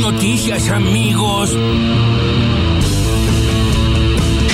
noticias, amigos.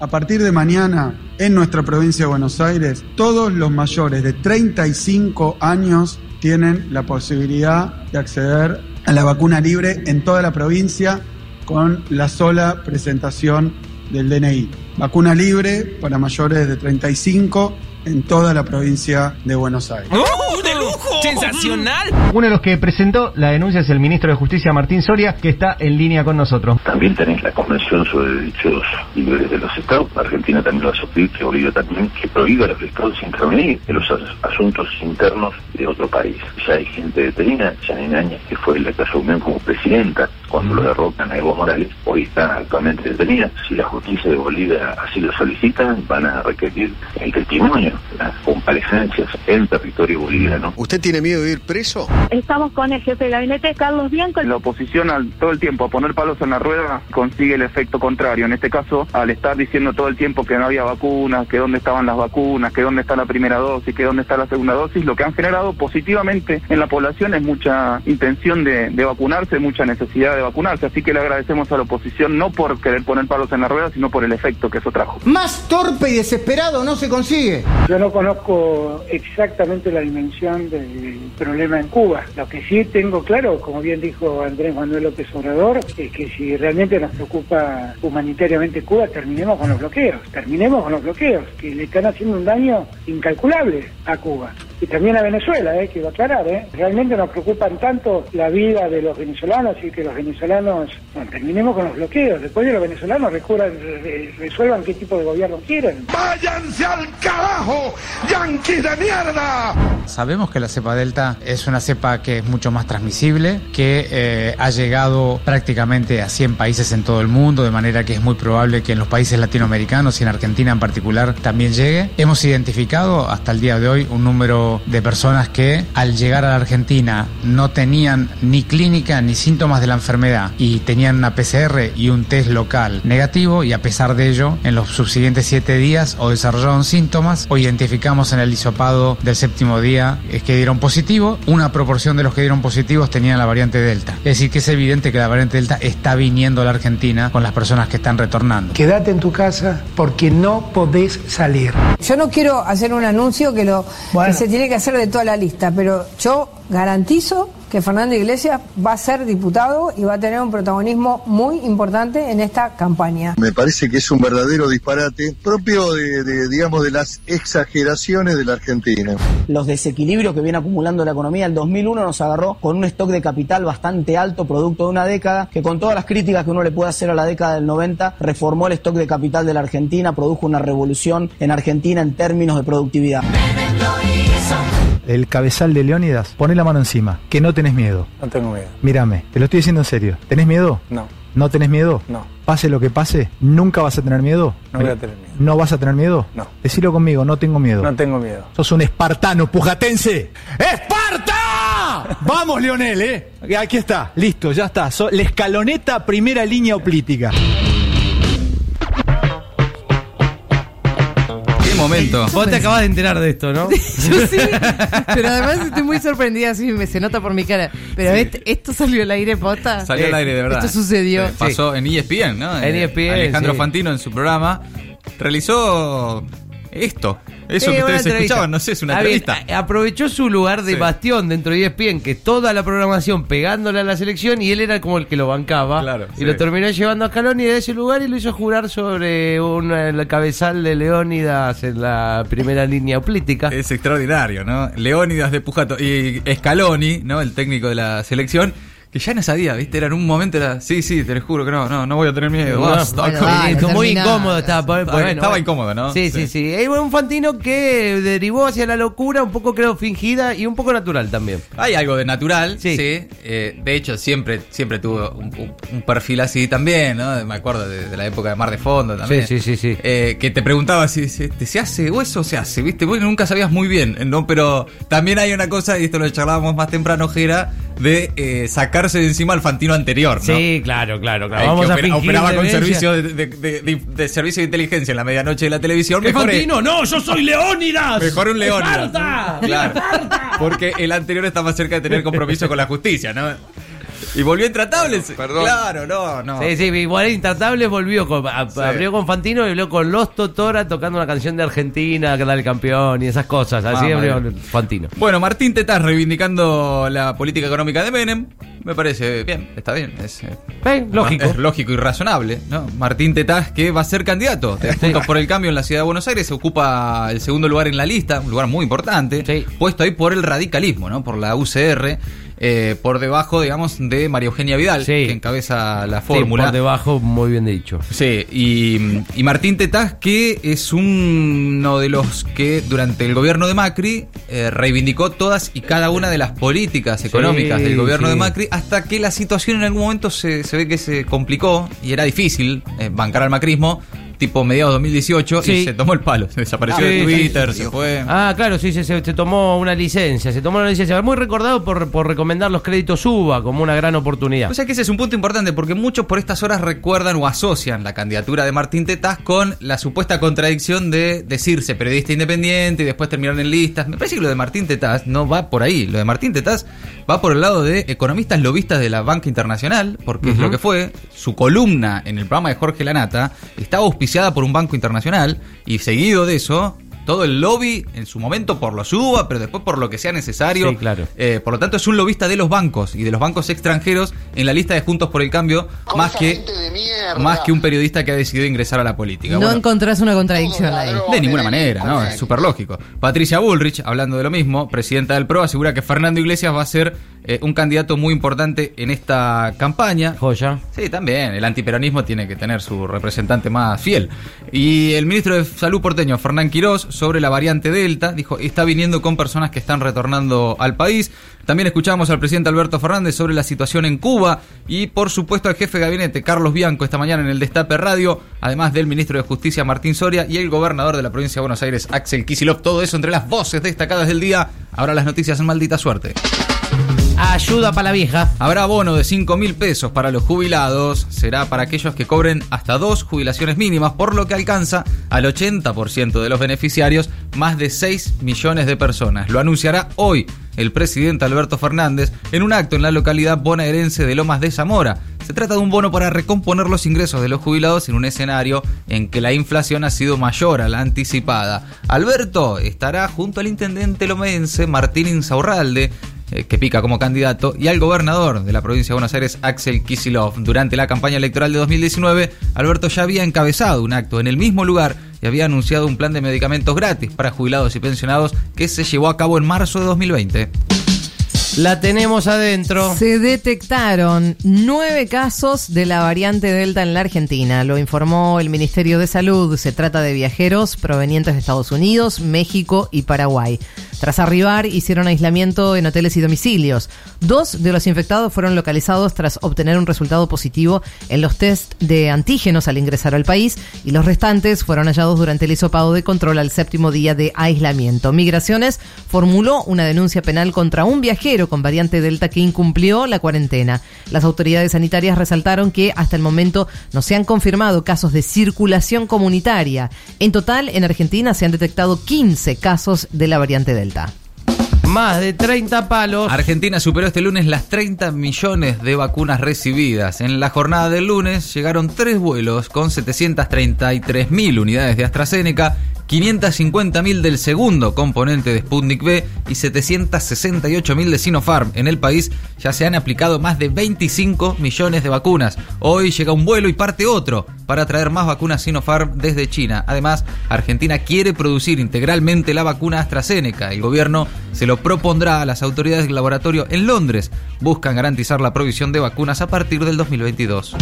A partir de mañana, en nuestra provincia de Buenos Aires, todos los mayores de 35 años tienen la posibilidad de acceder a la vacuna libre en toda la provincia con la sola presentación del DNI. Vacuna libre para mayores de 35 en toda la provincia de Buenos Aires. ¡Oh, de lujo! ¡Sensacional! Uno de los que presentó la denuncia es el ministro de Justicia Martín Soria, que está en línea con nosotros. También tenés la Convención sobre Derechos Libres de los Estados. Argentina también lo va a suscribir, Bolivia también, que prohíbe a los Estados intervenir en los as- asuntos internos de otro país. Ya hay gente detenida, Janine Áñez, que fue la que asumió como presidenta cuando lo derrocan a Evo Morales, hoy está actualmente detenida. Si la justicia de Bolivia así lo solicita, van a requerir el testimonio, las comparecencias en territorio boliviano. ¿Usted tiene miedo de ir preso? Estamos con el jefe de gabinete, Carlos Bianco. La oposición al todo el tiempo a poner palos en la rueda consigue el efecto contrario. En este caso, al estar diciendo todo el tiempo que no había vacunas, que dónde estaban las vacunas, que dónde está la primera dosis, que dónde está la segunda dosis, lo que han generado positivamente en la población es mucha intención de, de vacunarse, mucha necesidad de vacunarse. Así que le agradecemos a la oposición no por querer poner palos en la rueda, sino por el efecto que eso trajo. Más torpe y desesperado no se consigue. Yo no conozco exactamente la dimensión del problema en Cuba. Lo que sí tengo claro, como bien dijo Andrés Manuel López Obrador, es que si realmente nos preocupa humanitariamente Cuba, terminemos con los bloqueos. Terminemos con los bloqueos, que le están haciendo un daño incalculable a Cuba. Y también a Venezuela, eh, quiero aclarar. Eh. Realmente nos preocupan tanto la vida de los venezolanos y que los venezolanos, bueno, terminemos con los bloqueos. Después de los venezolanos recurran, re- resuelvan qué tipo de gobierno quieren. ¡Váyanse al carajo, yanquis de mierda! Sabemos que la cepa delta es una cepa que es mucho más transmisible, que eh, ha llegado prácticamente a 100 países en todo el mundo, de manera que es muy probable que en los países latinoamericanos y en Argentina en particular también llegue. Hemos identificado hasta el día de hoy un número de personas que al llegar a la Argentina no tenían ni clínica ni síntomas de la enfermedad y tenían una PCR y un test local negativo y a pesar de ello en los subsiguientes siete días o desarrollaron síntomas o identificamos en el hisopado del séptimo día es que dieron positivo, una proporción de los que dieron positivos tenían la variante Delta. Es decir, que es evidente que la variante Delta está viniendo a la Argentina con las personas que están retornando. Quédate en tu casa porque no podés salir. Yo no quiero hacer un anuncio que lo Bueno. que se tiene que hacer de toda la lista, pero yo garantizo que Fernando Iglesias va a ser diputado y va a tener un protagonismo muy importante en esta campaña. Me parece que es un verdadero disparate propio de, de, digamos, de las exageraciones de la Argentina. Los desequilibrios que viene acumulando la economía, el 2001 nos agarró con un stock de capital bastante alto, producto de una década, que con todas las críticas que uno le puede hacer a la década del 90, reformó el stock de capital de la Argentina, produjo una revolución en Argentina en términos de productividad. El cabezal de Leónidas, poné la mano encima, que no tenés miedo. No tengo miedo. Mírame, te lo estoy diciendo en serio. ¿Tenés miedo? No, ¿No tenés miedo? no, Pase lo que pase, ¿nunca vas a tener miedo? No voy a tener miedo. ¿No vas a tener miedo? No. Decilo conmigo, no tengo miedo. tengo miedo. Sos un espartano, pujatense. ¡Esparta! Vamos, Leonel, ¿eh? Aquí está, listo, ya está. So- la escaloneta, primera línea oplítica. Momento. Vos te acabas de enterar de esto, ¿no? Yo sí, pero además estoy muy sorprendida, así me se nota por mi cara. Pero este- esto salió al aire, posta. Salió al aire, de verdad. Esto sucedió. Eh, Pasó en ESPN, ¿no? En Eh, ESPN, Alejandro sí. Fantino en su programa realizó esto. Eso Sí, que ustedes escuchaban, no sé, es una bien, entrevista. a- aprovechó su lugar de Sí. bastión dentro de ESPN, que toda la programación pegándole a la selección y él era como el que lo bancaba. Claro, y sí. lo terminó llevando a Scaloni de ese lugar y lo hizo jurar sobre un el cabezal de Leónidas en la primera línea política. Es extraordinario, ¿no? Leónidas de Pujato y Scaloni, ¿no? El técnico de la selección. Que ya no sabía, ¿viste? Era en un momento, era, sí, sí, te lo juro que no, no, no voy a tener miedo. Bueno, basta, bueno, con- vale, terminá. muy incómodo estaba. Estaba- bueno, estaba bueno. incómodo, ¿no? Sí, sí, Sí. un Fantino que derivó hacia la locura, un poco creo fingida y un poco natural también. Hay algo de natural, Sí. sí. Eh, de hecho, siempre, siempre tuvo un, un- un perfil así también, ¿no? Me acuerdo de, de la época de Mar de Fondo también. Sí, sí, sí, sí. Eh, que te preguntaba si se, te- se hace o eso se hace, ¿viste? Vos nunca sabías muy bien, ¿no? Pero también hay una cosa, y esto lo charlábamos más temprano, Jera, de eh, sacarse de encima al Fantino anterior, ¿no? Sí, claro, claro, claro. Vamos que opera- operaba con servicio de, de- de- de- de servicio de inteligencia en la medianoche de la televisión. ¿Qué Mejor, Fantino? No, yo soy Leónidas. mejor un león. ¡Esparta! Claro. Porque el anterior está más cerca de tener compromiso con la justicia, ¿no? Y volvió intratables. Perdón. Claro, no, no. Sí, sí, igual Intratable volvió con, a- Sí. abrió con Fantino y habló con Los Totora tocando una canción de Argentina, que da el campeón y esas cosas. Así Ah, abrió bueno. Fantino. Bueno, Martín Tetaz reivindicando la política económica de Menem. Me parece bien, está bien. Es, eh, lógico. Es lógico y razonable, ¿no? Martín Tetaz, que va a ser candidato de Juntos por el Cambio en la ciudad de Buenos Aires, se ocupa el segundo lugar en la lista, un lugar muy importante, Sí. puesto ahí por el radicalismo, ¿no? Por la UCR, eh, por debajo, digamos, de María Eugenia Vidal, Sí. que encabeza la Sí, fórmula. por debajo, muy bien dicho. Sí, y, y Martín Tetaz, que es uno de los que durante el gobierno de Macri eh, reivindicó todas y cada una de las políticas económicas del gobierno de Macri, hasta que la situación en algún momento se, se ve que se complicó y era difícil eh, bancar al macrismo, tipo mediados de 2018, Sí. y se tomó el palo, se desapareció Ah, de Twitter, sí, se fue. Ah, claro, sí, se, se- se tomó una licencia. Se tomó una licencia. Muy recordado por, por recomendar los créditos UBA como una gran oportunidad. O sea que ese es un punto importante porque muchos por estas horas recuerdan o asocian la candidatura de Martín Tetaz con la supuesta contradicción de decirse periodista independiente y después terminar en listas. Me parece que lo de Martín Tetaz no va por ahí. Lo de Martín Tetaz va por el lado de economistas lobistas de la banca internacional, porque es lo que fue. Su columna en el programa de Jorge Lanata estaba auspiciada por un banco internacional y seguido de eso. Todo el lobby en su momento por los UBA, pero después por lo que sea necesario. Sí, claro. Eh, por lo tanto, es un lobista de los bancos y de los bancos extranjeros en la lista de Juntos por el Cambio, más que, más que un periodista que ha decidido ingresar a la política. No Bueno, encontrás una contradicción ahí. de ninguna manera, ¿no? Es súper lógico. Patricia Bullrich, hablando de lo mismo, presidenta del PRO, asegura que Fernando Iglesias va a ser eh, un candidato muy importante en esta campaña. Joya. Sí, también. El antiperonismo tiene que tener su representante más fiel. Y el ministro de Salud porteño, Fernán Quirós, sobre la variante Delta, dijo, está viniendo con personas que están retornando al país. También escuchamos al presidente Alberto Fernández sobre la situación en Cuba y por supuesto al jefe de gabinete Carlos Bianco esta mañana en el Destape Radio, además del ministro de Justicia Martín Soria y el gobernador de la provincia de Buenos Aires Axel Kicillof. Todo eso entre las voces destacadas del día. Ahora las noticias en maldita suerte. Ayuda para la vieja. Habrá bono de 5 mil pesos para los jubilados. Será para aquellos que cobren hasta dos jubilaciones mínimas, por lo que alcanza al 80% de los beneficiarios, más de 6 millones de personas. Lo anunciará hoy el presidente Alberto Fernández en un acto en la localidad bonaerense de Lomas de Zamora. Se trata de un bono para recomponer los ingresos de los jubilados en un escenario en que la inflación ha sido mayor a la anticipada. Alberto estará junto al intendente lomense Martín Insaurralde eh, que pica como candidato, y al gobernador de la provincia de Buenos Aires, Axel Kisilov. Durante la campaña electoral de 2019, Alberto ya había encabezado un acto en el mismo lugar y había anunciado un plan de medicamentos gratis para jubilados y pensionados que se llevó a cabo en marzo de 2020. La tenemos adentro. Se detectaron nueve casos de la variante Delta en la Argentina. Lo informó el Ministerio de Salud. Se trata de viajeros provenientes de Estados Unidos, México y Paraguay. Tras arribar, hicieron aislamiento en hoteles y domicilios. Dos de los infectados fueron localizados tras obtener un resultado positivo en los test de antígenos al ingresar al país y los restantes fueron hallados durante el hisopado de control al séptimo día de aislamiento. Migraciones formuló una denuncia penal contra un viajero con variante Delta que incumplió la cuarentena. Las autoridades sanitarias resaltaron que hasta el momento no se han confirmado casos de circulación comunitaria. En total, en Argentina se han detectado 15 casos de la variante Delta. Más de 30 palos. Argentina superó este lunes las 30 millones de vacunas recibidas. En la jornada del lunes llegaron tres vuelos con 733 mil unidades de AstraZeneca, 550 mil del segundo componente de Sputnik V y 768 mil de Sinopharm. En el país ya se han aplicado más de 25 millones de vacunas. Hoy llega un vuelo y parte otro para traer más vacunas Sinopharm desde China. Además, Argentina quiere producir integralmente la vacuna AstraZeneca. El gobierno se lo propondrá a las autoridades del laboratorio en Londres. Buscan garantizar la provisión de vacunas a partir del 2022.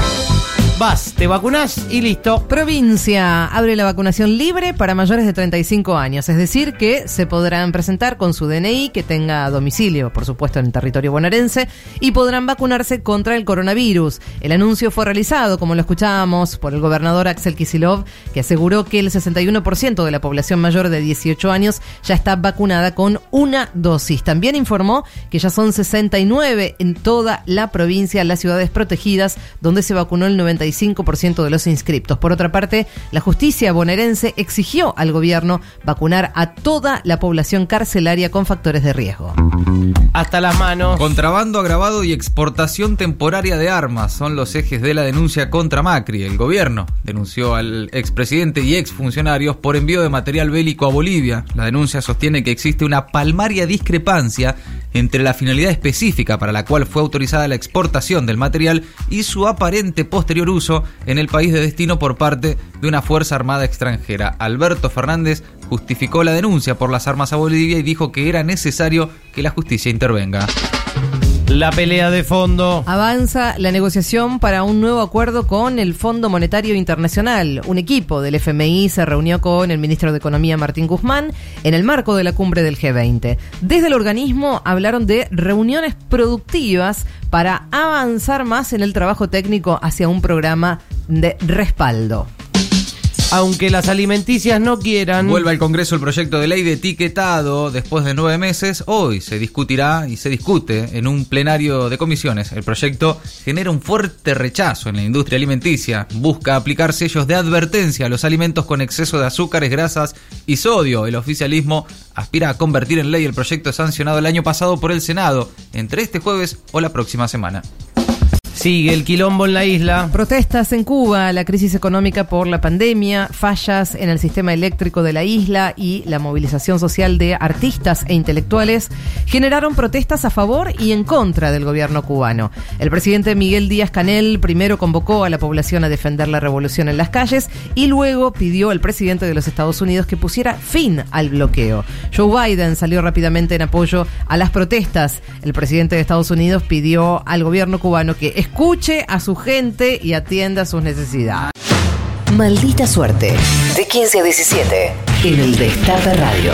Vas, te vacunas y listo. Provincia abre la vacunación libre para mayores de 35 años, es decir, que se podrán presentar con su DNI que tenga domicilio, por supuesto, en el territorio bonaerense, y podrán vacunarse contra el coronavirus. El anuncio fue realizado, como lo escuchábamos, por el gobernador Axel Kisilov, que aseguró que el 61% de la población mayor de 18 años ya está vacunada con una dosis. También informó que ya son 69 en toda la provincia, las ciudades protegidas, donde se vacunó el 95 95% de los inscriptos. Por otra parte, la justicia bonaerense exigió al gobierno vacunar a toda la población carcelaria con factores de riesgo. Hasta las manos. Contrabando agravado y exportación temporaria de armas son los ejes de la denuncia contra Macri. El gobierno denunció al expresidente y exfuncionarios por envío de material bélico a Bolivia. La denuncia sostiene que existe una palmaria discrepancia entre la finalidad específica para la cual fue autorizada la exportación del material y su aparente posterior uso en el país de destino por parte de una Fuerza Armada extranjera. Alberto Fernández justificó la denuncia por las armas a Bolivia y dijo que era necesario que la justicia intervenga. La pelea de fondo. Avanza la negociación para un nuevo acuerdo con el Fondo Monetario Internacional. Un equipo del FMI se reunió con el ministro de Economía Martín Guzmán en el marco de la cumbre del G20. Desde el organismo hablaron de reuniones productivas para avanzar más en el trabajo técnico hacia un programa de respaldo. Aunque las alimenticias no quieran. Vuelve al Congreso el proyecto de ley de etiquetado después de nueve meses. Hoy se discutirá y se discute en un plenario de comisiones. El proyecto genera un fuerte rechazo en la industria alimenticia. Busca aplicar sellos de advertencia a los alimentos con exceso de azúcares, grasas y sodio. El oficialismo aspira a convertir en ley el proyecto sancionado el año pasado por el Senado entre este jueves o la próxima semana. Sigue el quilombo en la isla. Protestas en Cuba, la crisis económica por la pandemia, fallas en el sistema eléctrico de la isla y la movilización social de artistas e intelectuales generaron protestas a favor y en contra del gobierno cubano. El presidente Miguel Díaz Canel primero convocó a la población a defender la revolución en las calles y luego pidió al presidente de los Estados Unidos que pusiera fin al bloqueo. Joe Biden salió rápidamente en apoyo a las protestas. El presidente de Estados Unidos pidió al gobierno cubano que escuche a su gente y atienda sus necesidades. Maldita suerte. De 15 a 17. En el Destape Radio.